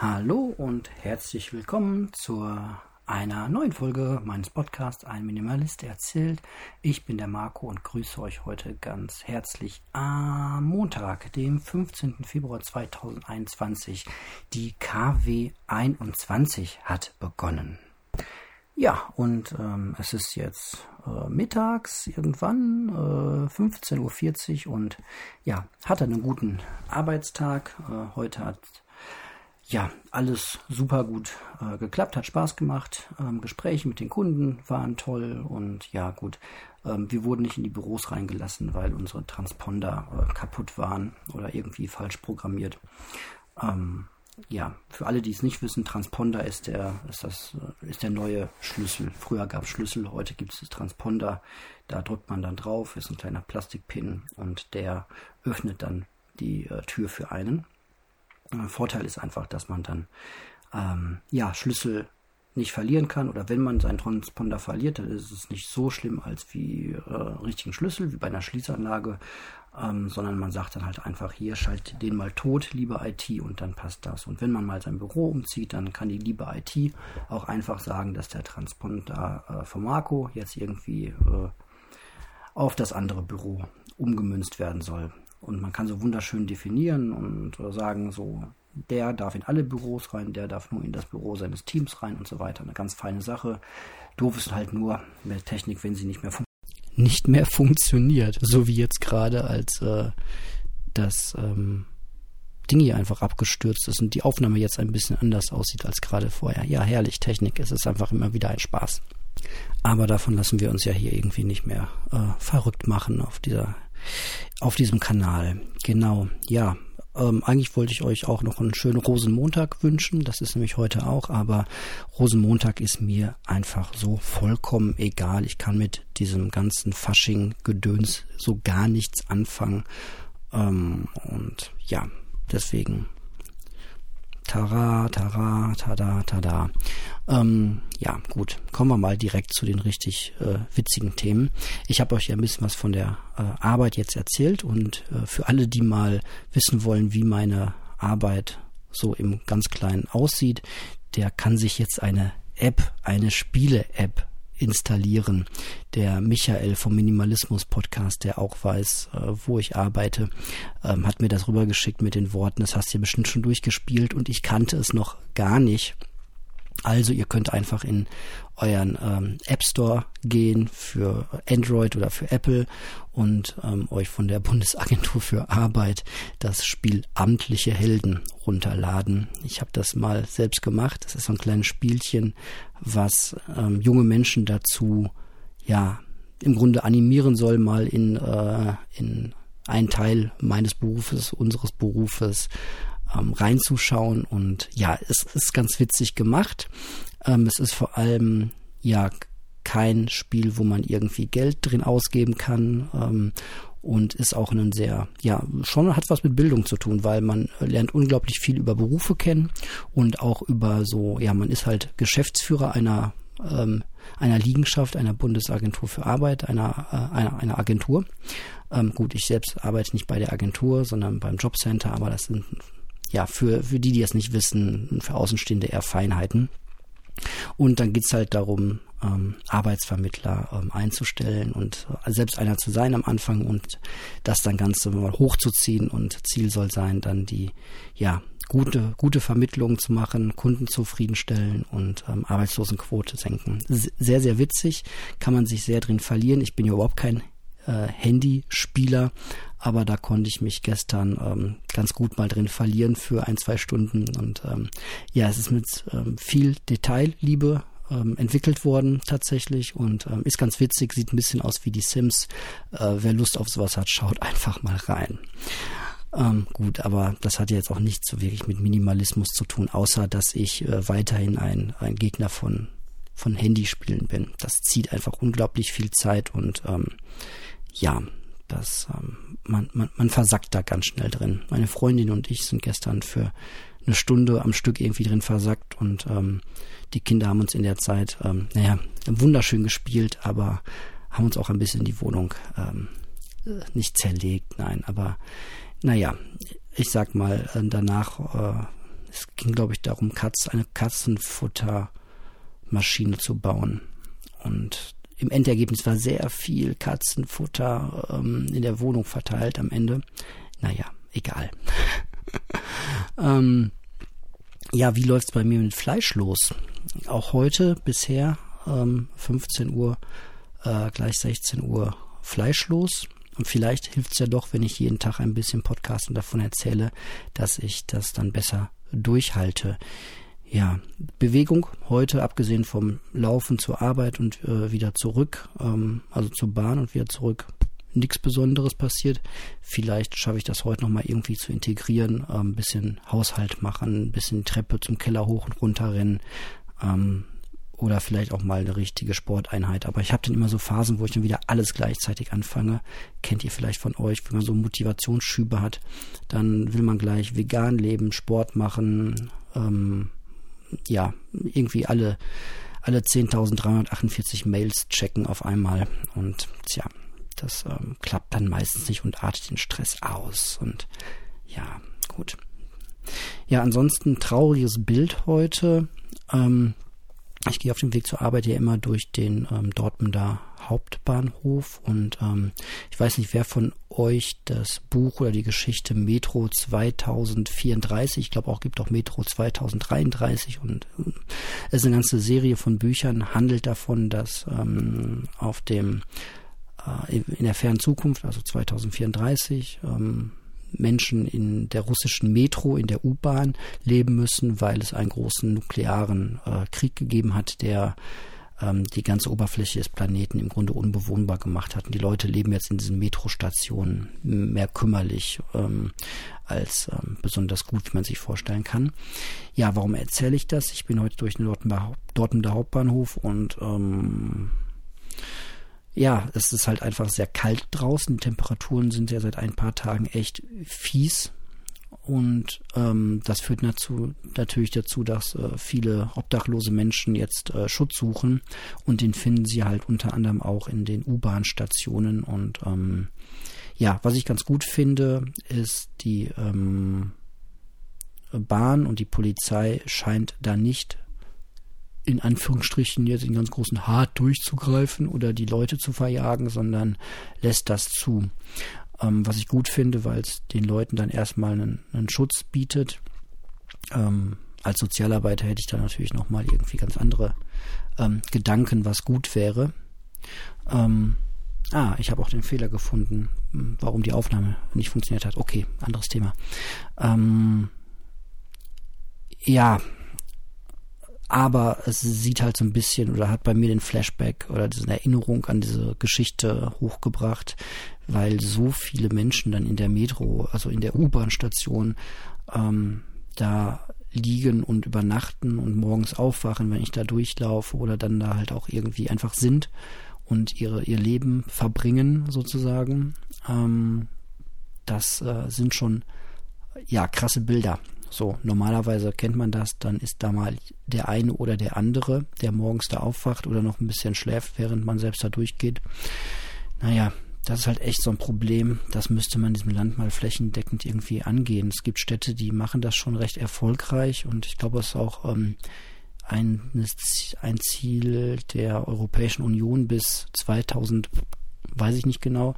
Hallo und herzlich willkommen zu einer neuen Folge meines Podcasts Ein Minimalist erzählt. Ich bin der Marco und grüße euch heute ganz herzlich am Montag, dem 15. Februar 2021. Die KW 21 hat begonnen. Ja, und ähm, es ist jetzt äh, mittags irgendwann, äh, 15.40 Uhr und ja, hatte einen guten Arbeitstag. Äh, heute hat ja, alles super gut äh, geklappt, hat Spaß gemacht. Ähm, Gespräche mit den Kunden waren toll und ja, gut. Ähm, wir wurden nicht in die Büros reingelassen, weil unsere Transponder äh, kaputt waren oder irgendwie falsch programmiert. Ähm, ja, für alle, die es nicht wissen, Transponder ist der, ist das, äh, ist der neue Schlüssel. Früher gab es Schlüssel, heute gibt es Transponder. Da drückt man dann drauf, ist ein kleiner Plastikpin und der öffnet dann die äh, Tür für einen. Vorteil ist einfach, dass man dann ähm, ja, Schlüssel nicht verlieren kann oder wenn man seinen Transponder verliert, dann ist es nicht so schlimm als wie äh, richtigen Schlüssel, wie bei einer Schließanlage, ähm, sondern man sagt dann halt einfach hier, schalt den mal tot, liebe IT und dann passt das. Und wenn man mal sein Büro umzieht, dann kann die liebe IT auch einfach sagen, dass der Transponder äh, von Marco jetzt irgendwie äh, auf das andere Büro umgemünzt werden soll. Und man kann so wunderschön definieren und sagen, so, der darf in alle Büros rein, der darf nur in das Büro seines Teams rein und so weiter. Eine ganz feine Sache. Doof ist halt nur mit Technik, wenn sie nicht mehr, nicht mehr funktioniert. So wie jetzt gerade, als äh, das ähm, Ding hier einfach abgestürzt ist und die Aufnahme jetzt ein bisschen anders aussieht als gerade vorher. Ja, herrlich, Technik. Es ist einfach immer wieder ein Spaß. Aber davon lassen wir uns ja hier irgendwie nicht mehr äh, verrückt machen auf dieser auf diesem Kanal. Genau, ja. Ähm, eigentlich wollte ich euch auch noch einen schönen Rosenmontag wünschen. Das ist nämlich heute auch, aber Rosenmontag ist mir einfach so vollkommen egal. Ich kann mit diesem ganzen Fasching-Gedöns so gar nichts anfangen. Ähm, und ja, deswegen Tara, tara, tada, tada. Ähm, ja, gut. Kommen wir mal direkt zu den richtig äh, witzigen Themen. Ich habe euch ja ein bisschen was von der äh, Arbeit jetzt erzählt und äh, für alle, die mal wissen wollen, wie meine Arbeit so im ganz Kleinen aussieht, der kann sich jetzt eine App, eine Spiele-App installieren. Der Michael vom Minimalismus Podcast, der auch weiß, äh, wo ich arbeite, ähm, hat mir das rübergeschickt mit den Worten, das hast du ja bestimmt schon durchgespielt und ich kannte es noch gar nicht. Also ihr könnt einfach in euren ähm, App Store gehen für Android oder für Apple und ähm, euch von der Bundesagentur für Arbeit das Spiel Amtliche Helden runterladen. Ich habe das mal selbst gemacht. Das ist so ein kleines Spielchen, was ähm, junge Menschen dazu ja im Grunde animieren soll, mal in, äh, in einen Teil meines Berufes, unseres Berufes ähm, reinzuschauen. Und ja, es ist ganz witzig gemacht. Ähm, es ist vor allem ja kein Spiel, wo man irgendwie Geld drin ausgeben kann. Ähm, und ist auch ein sehr, ja, schon hat was mit Bildung zu tun, weil man lernt unglaublich viel über Berufe kennen und auch über so, ja, man ist halt Geschäftsführer einer ähm, einer Liegenschaft, einer Bundesagentur für Arbeit, einer, äh, einer, einer Agentur. Ähm, gut, ich selbst arbeite nicht bei der Agentur, sondern beim Jobcenter, aber das sind ja, für, für die, die es nicht wissen, für Außenstehende eher Feinheiten. Und dann geht's halt darum, ähm, Arbeitsvermittler ähm, einzustellen und äh, selbst einer zu sein am Anfang und das dann Ganze mal hochzuziehen. Und Ziel soll sein, dann die, ja, gute, gute Vermittlungen zu machen, Kunden zufriedenstellen und ähm, Arbeitslosenquote senken. Sehr, sehr witzig, kann man sich sehr drin verlieren. Ich bin ja überhaupt kein äh, Handyspieler, aber da konnte ich mich gestern ähm, ganz gut mal drin verlieren für ein, zwei Stunden. Und ähm, ja, es ist mit ähm, viel Detailliebe ähm, entwickelt worden tatsächlich und ähm, ist ganz witzig, sieht ein bisschen aus wie die Sims. Äh, wer Lust auf sowas hat, schaut einfach mal rein. Ähm, gut, aber das hat jetzt auch nichts so wirklich mit Minimalismus zu tun, außer dass ich äh, weiterhin ein, ein Gegner von, von Handyspielen bin. Das zieht einfach unglaublich viel Zeit und ähm, ja, das, ähm, man, man, man versackt da ganz schnell drin. Meine Freundin und ich sind gestern für eine Stunde am Stück irgendwie drin versackt und ähm, die Kinder haben uns in der Zeit, ähm, naja, wunderschön gespielt, aber haben uns auch ein bisschen die Wohnung ähm, nicht zerlegt, nein, aber naja, ich sag mal, äh, danach, äh, es ging, glaube ich, darum, Katz, eine Katzenfuttermaschine zu bauen. Und im Endergebnis war sehr viel Katzenfutter ähm, in der Wohnung verteilt am Ende. Naja, egal. ähm, ja, wie läuft's bei mir mit Fleisch los? Auch heute bisher ähm, 15 Uhr äh, gleich 16 Uhr fleischlos. Und vielleicht hilft es ja doch, wenn ich jeden Tag ein bisschen Podcast und davon erzähle, dass ich das dann besser durchhalte. Ja, Bewegung heute, abgesehen vom Laufen zur Arbeit und äh, wieder zurück, ähm, also zur Bahn und wieder zurück, nichts Besonderes passiert. Vielleicht schaffe ich das heute nochmal irgendwie zu integrieren, äh, ein bisschen Haushalt machen, ein bisschen Treppe zum Keller hoch und runter rennen, ähm, oder vielleicht auch mal eine richtige Sporteinheit. Aber ich habe dann immer so Phasen, wo ich dann wieder alles gleichzeitig anfange. Kennt ihr vielleicht von euch, wenn man so Motivationsschübe hat, dann will man gleich vegan leben, Sport machen, ähm, ja, irgendwie alle, alle 10.348 Mails checken auf einmal. Und tja, das ähm, klappt dann meistens nicht und artet den Stress aus. Und ja, gut. Ja, ansonsten trauriges Bild heute. Ähm, ich gehe auf dem Weg zur Arbeit ja immer durch den ähm, Dortmunder Hauptbahnhof und ähm, ich weiß nicht, wer von euch das Buch oder die Geschichte Metro 2034, ich glaube auch gibt auch Metro 2033 und äh, es ist eine ganze Serie von Büchern, handelt davon, dass ähm, auf dem äh, in der fernen Zukunft, also 2034, ähm, Menschen in der russischen Metro, in der U-Bahn leben müssen, weil es einen großen nuklearen äh, Krieg gegeben hat, der ähm, die ganze Oberfläche des Planeten im Grunde unbewohnbar gemacht hat. Und die Leute leben jetzt in diesen Metrostationen mehr kümmerlich ähm, als ähm, besonders gut, wie man sich vorstellen kann. Ja, warum erzähle ich das? Ich bin heute durch den Dortmunder Hauptbahnhof und ähm, ja, es ist halt einfach sehr kalt draußen. Die Temperaturen sind ja seit ein paar Tagen echt fies. Und ähm, das führt dazu, natürlich dazu, dass äh, viele obdachlose Menschen jetzt äh, Schutz suchen. Und den finden sie halt unter anderem auch in den U-Bahn-Stationen. Und ähm, ja, was ich ganz gut finde, ist die ähm, Bahn und die Polizei scheint da nicht in Anführungsstrichen jetzt in ganz großen Hart durchzugreifen oder die Leute zu verjagen, sondern lässt das zu. Ähm, was ich gut finde, weil es den Leuten dann erstmal einen, einen Schutz bietet. Ähm, als Sozialarbeiter hätte ich da natürlich nochmal irgendwie ganz andere ähm, Gedanken, was gut wäre. Ähm, ah, ich habe auch den Fehler gefunden, hm, warum die Aufnahme nicht funktioniert hat. Okay, anderes Thema. Ähm, ja, aber es sieht halt so ein bisschen oder hat bei mir den Flashback oder diese Erinnerung an diese Geschichte hochgebracht, weil so viele Menschen dann in der Metro, also in der U-Bahn-Station, ähm, da liegen und übernachten und morgens aufwachen, wenn ich da durchlaufe oder dann da halt auch irgendwie einfach sind und ihre, ihr Leben verbringen sozusagen. Ähm, das äh, sind schon ja krasse Bilder. So, normalerweise kennt man das, dann ist da mal der eine oder der andere, der morgens da aufwacht oder noch ein bisschen schläft, während man selbst da durchgeht. Naja, das ist halt echt so ein Problem. Das müsste man in diesem Land mal flächendeckend irgendwie angehen. Es gibt Städte, die machen das schon recht erfolgreich und ich glaube, es ist auch ähm, ein, ein Ziel der Europäischen Union bis 2000 weiß ich nicht genau,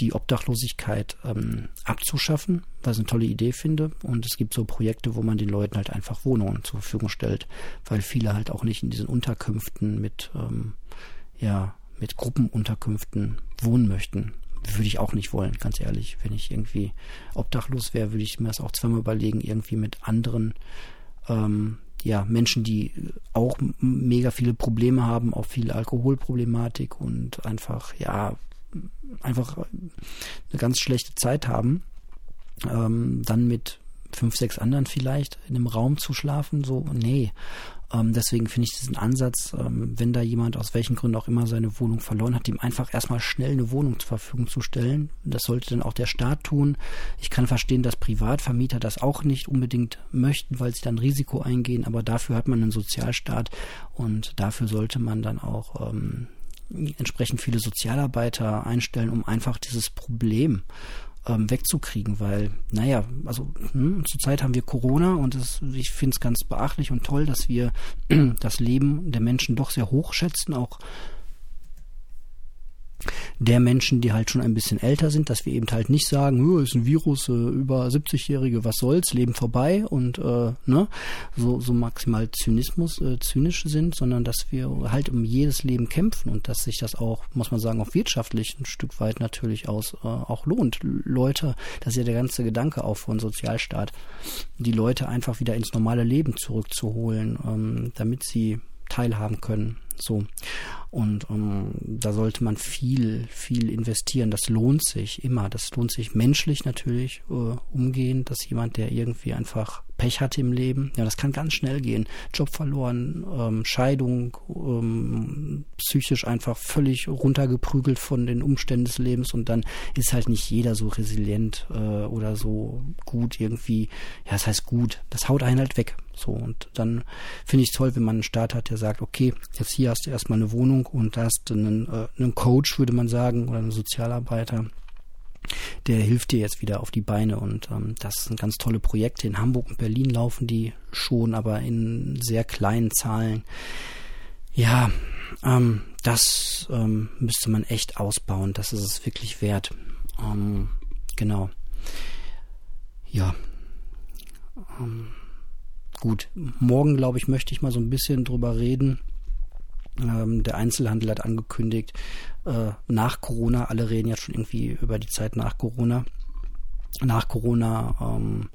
die Obdachlosigkeit ähm, abzuschaffen, was ich eine tolle Idee finde. Und es gibt so Projekte, wo man den Leuten halt einfach Wohnungen zur Verfügung stellt, weil viele halt auch nicht in diesen Unterkünften mit, ähm, ja, mit Gruppenunterkünften wohnen möchten. Würde ich auch nicht wollen, ganz ehrlich. Wenn ich irgendwie obdachlos wäre, würde ich mir das auch zweimal überlegen, irgendwie mit anderen ähm, ja, Menschen, die auch mega viele Probleme haben, auch viel Alkoholproblematik und einfach, ja, einfach eine ganz schlechte Zeit haben, ähm, dann mit fünf, sechs anderen vielleicht in einem Raum zu schlafen, so, nee. Ähm, deswegen finde ich diesen Ansatz, ähm, wenn da jemand aus welchen Gründen auch immer seine Wohnung verloren hat, ihm einfach erstmal schnell eine Wohnung zur Verfügung zu stellen. Das sollte dann auch der Staat tun. Ich kann verstehen, dass Privatvermieter das auch nicht unbedingt möchten, weil sie dann Risiko eingehen, aber dafür hat man einen Sozialstaat und dafür sollte man dann auch ähm, entsprechend viele Sozialarbeiter einstellen, um einfach dieses Problem ähm, wegzukriegen, weil, naja, also hm, zurzeit haben wir Corona und das, ich finde es ganz beachtlich und toll, dass wir das Leben der Menschen doch sehr hoch schätzen, auch der Menschen, die halt schon ein bisschen älter sind, dass wir eben halt nicht sagen, ist ein Virus, äh, über 70-Jährige, was soll's, Leben vorbei und äh, ne, so, so maximal Zynismus, äh, zynisch sind, sondern dass wir halt um jedes Leben kämpfen und dass sich das auch, muss man sagen, auch wirtschaftlich ein Stück weit natürlich aus äh, auch lohnt. Leute, das ist ja der ganze Gedanke auch von Sozialstaat, die Leute einfach wieder ins normale Leben zurückzuholen, ähm, damit sie teilhaben können. So. Und um, ähm, da sollte man viel, viel investieren. Das lohnt sich immer. Das lohnt sich menschlich natürlich äh, umgehen, dass jemand, der irgendwie einfach Pech hatte im Leben. Ja, das kann ganz schnell gehen. Job verloren, ähm, Scheidung, ähm, psychisch einfach völlig runtergeprügelt von den Umständen des Lebens und dann ist halt nicht jeder so resilient äh, oder so gut irgendwie. Ja, das heißt gut. Das haut einen halt weg. So und dann finde ich es toll, wenn man einen Staat hat, der sagt, okay, jetzt hier hast du erstmal eine Wohnung und hast einen, äh, einen Coach, würde man sagen, oder einen Sozialarbeiter der hilft dir jetzt wieder auf die Beine und ähm, das sind ganz tolle Projekte. In Hamburg und Berlin laufen die schon, aber in sehr kleinen Zahlen. Ja, ähm, das ähm, müsste man echt ausbauen. Das ist es wirklich wert. Ähm, genau. Ja. Ähm, gut. Morgen, glaube ich, möchte ich mal so ein bisschen drüber reden ähm, der Einzelhandel hat angekündigt, äh, nach Corona, alle reden jetzt schon irgendwie über die Zeit nach Corona, nach Corona ähm,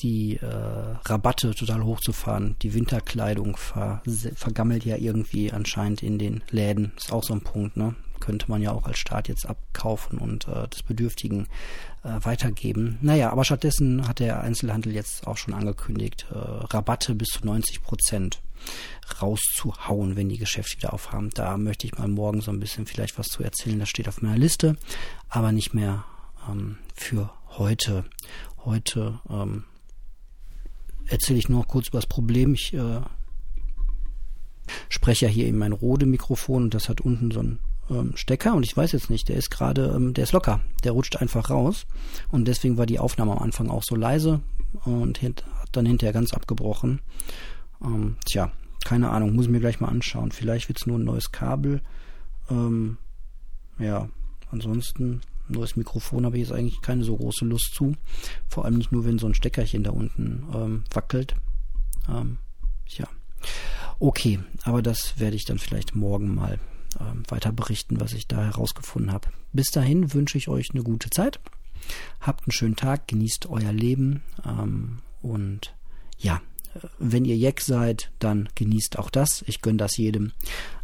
die äh, Rabatte total hochzufahren. Die Winterkleidung ver vergammelt ja irgendwie anscheinend in den Läden. Ist auch so ein Punkt, ne? Könnte man ja auch als Staat jetzt abkaufen und äh, des Bedürftigen äh, weitergeben. Naja, aber stattdessen hat der Einzelhandel jetzt auch schon angekündigt, äh, Rabatte bis zu 90 Prozent rauszuhauen, wenn die Geschäfte wieder aufhaben. Da möchte ich mal morgen so ein bisschen vielleicht was zu erzählen. Das steht auf meiner Liste, aber nicht mehr ähm, für heute. Heute ähm, erzähle ich nur kurz über das Problem. Ich äh, spreche ja hier in mein Rode-Mikrofon und das hat unten so ein ähm, Stecker und ich weiß jetzt nicht, der ist gerade, ähm, der ist locker, der rutscht einfach raus und deswegen war die Aufnahme am Anfang auch so leise und hat dann hinterher ganz abgebrochen. Ähm, tja, keine Ahnung, muss ich mir gleich mal anschauen. Vielleicht wird es nur ein neues Kabel. Ähm, ja, ansonsten neues Mikrofon habe ich jetzt eigentlich keine so große Lust zu. Vor allem nicht nur, wenn so ein Steckerchen da unten ähm, wackelt. Ähm, ja. Okay, aber das werde ich dann vielleicht morgen mal weiter berichten, was ich da herausgefunden habe. Bis dahin wünsche ich euch eine gute Zeit. Habt einen schönen Tag, genießt euer Leben ähm, und ja, wenn ihr Jack seid, dann genießt auch das. Ich gönne das jedem.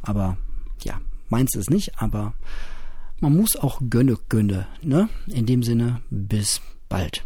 Aber ja, meins ist nicht, aber man muss auch gönne, gönne. Ne? In dem Sinne, bis bald.